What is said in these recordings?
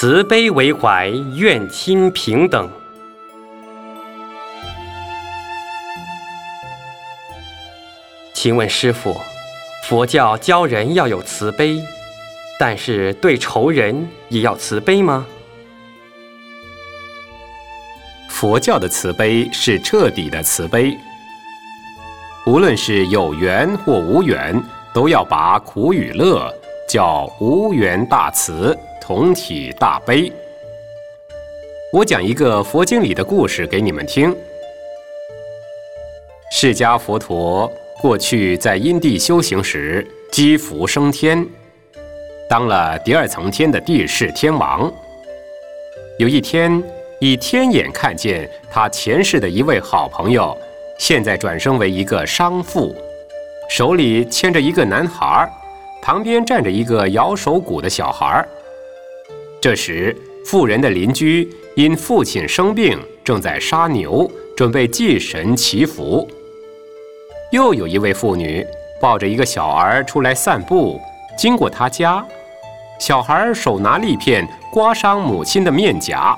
慈悲为怀，愿亲平等。请问师傅，佛教教人要有慈悲，但是对仇人也要慈悲吗？佛教的慈悲是彻底的慈悲，无论是有缘或无缘，都要把苦与乐叫无缘大慈，同体大悲。我讲一个佛经里的故事给你们听。释迦佛陀过去在因地修行时，积福升天，当了第二层天的地势天王。有一天。以天眼看见他前世的一位好朋友，现在转生为一个商妇，手里牵着一个男孩，旁边站着一个摇手鼓的小孩。这时，妇人的邻居因父亲生病，正在杀牛，准备祭神祈福。又有一位妇女抱着一个小儿出来散步，经过他家，小孩手拿利片刮伤母亲的面颊。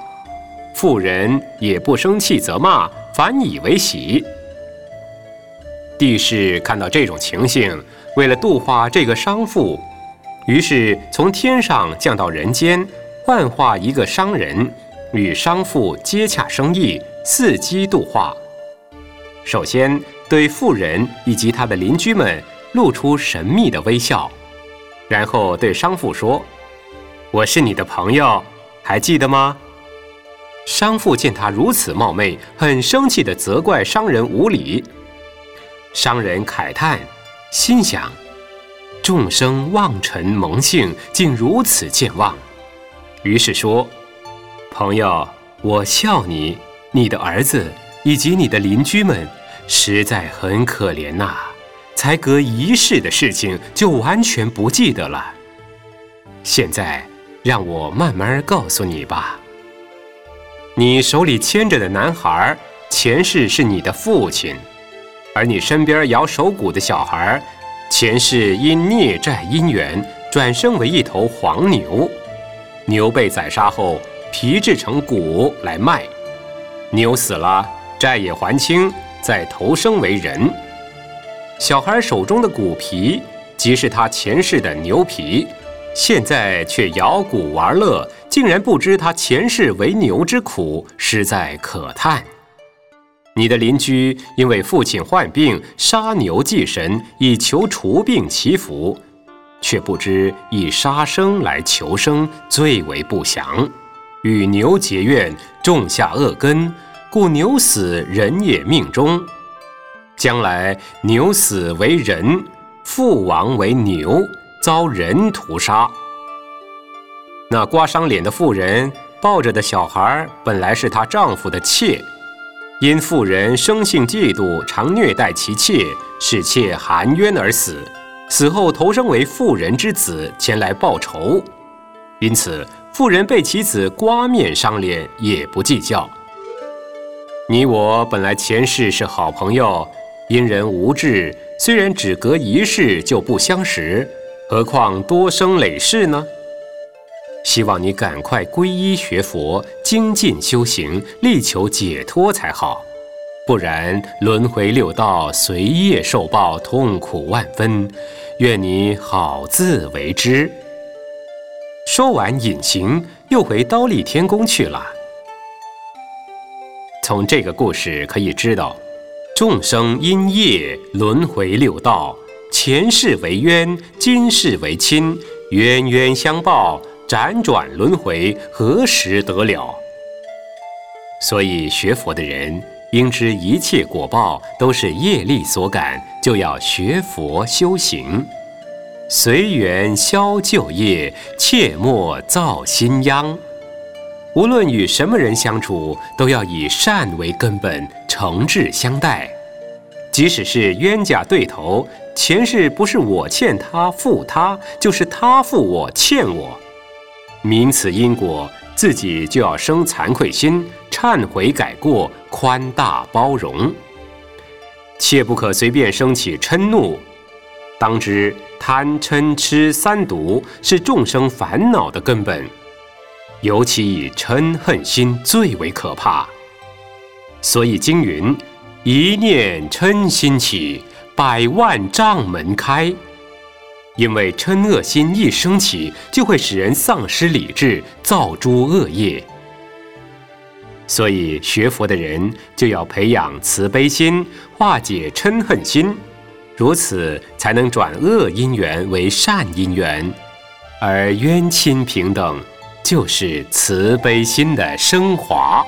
妇人也不生气责骂，反以为喜。帝释看到这种情形，为了度化这个商妇，于是从天上降到人间，幻化一个商人，与商妇接洽生意，伺机度化。首先对妇人以及他的邻居们露出神秘的微笑，然后对商妇说：“我是你的朋友，还记得吗？”商妇见他如此冒昧，很生气地责怪商人无礼。商人慨叹，心想：众生望尘蒙幸，竟如此健忘。于是说：“朋友，我笑你，你的儿子以及你的邻居们，实在很可怜呐！才隔一世的事情，就完全不记得了。现在，让我慢慢告诉你吧。”你手里牵着的男孩，前世是你的父亲；而你身边摇手鼓的小孩，前世因孽债因缘，转生为一头黄牛。牛被宰杀后，皮制成骨来卖。牛死了，债也还清，再投生为人。小孩手中的骨皮，即是他前世的牛皮。现在却摇鼓玩乐，竟然不知他前世为牛之苦，实在可叹。你的邻居因为父亲患病，杀牛祭神，以求除病祈福，却不知以杀生来求生，最为不祥，与牛结怨，种下恶根，故牛死人也命中。将来牛死为人，父亡为牛。遭人屠杀。那刮伤脸的妇人抱着的小孩，本来是她丈夫的妾，因妇人生性嫉妒，常虐待其妾，使妾含冤而死。死后投生为妇人之子，前来报仇。因此，妇人被其子刮面伤脸，也不计较。你我本来前世是好朋友，因人无智，虽然只隔一世就不相识。何况多生累世呢？希望你赶快皈依学佛，精进修行，力求解脱才好。不然轮回六道，随业受报，痛苦万分。愿你好自为之。说完，隐形又回刀立天宫去了。从这个故事可以知道，众生因业轮回六道。前世为冤，今世为亲，冤冤相报，辗转轮回，何时得了？所以学佛的人应知一切果报都是业力所感，就要学佛修行，随缘消旧业，切莫造新殃。无论与什么人相处，都要以善为根本，诚挚相待。即使是冤家对头，前世不是我欠他负他，就是他负我欠我，明此因果，自己就要生惭愧心，忏悔改过，宽大包容，切不可随便升起嗔怒。当知贪嗔痴三毒是众生烦恼的根本，尤其以嗔恨心最为可怕。所以经云：“一念嗔心起，百万障门开。”因为嗔恶心一升起，就会使人丧失理智，造诸恶业。所以学佛的人就要培养慈悲心，化解嗔恨心，如此才能转恶因缘为善因缘，而冤亲平等，就是慈悲心的升华。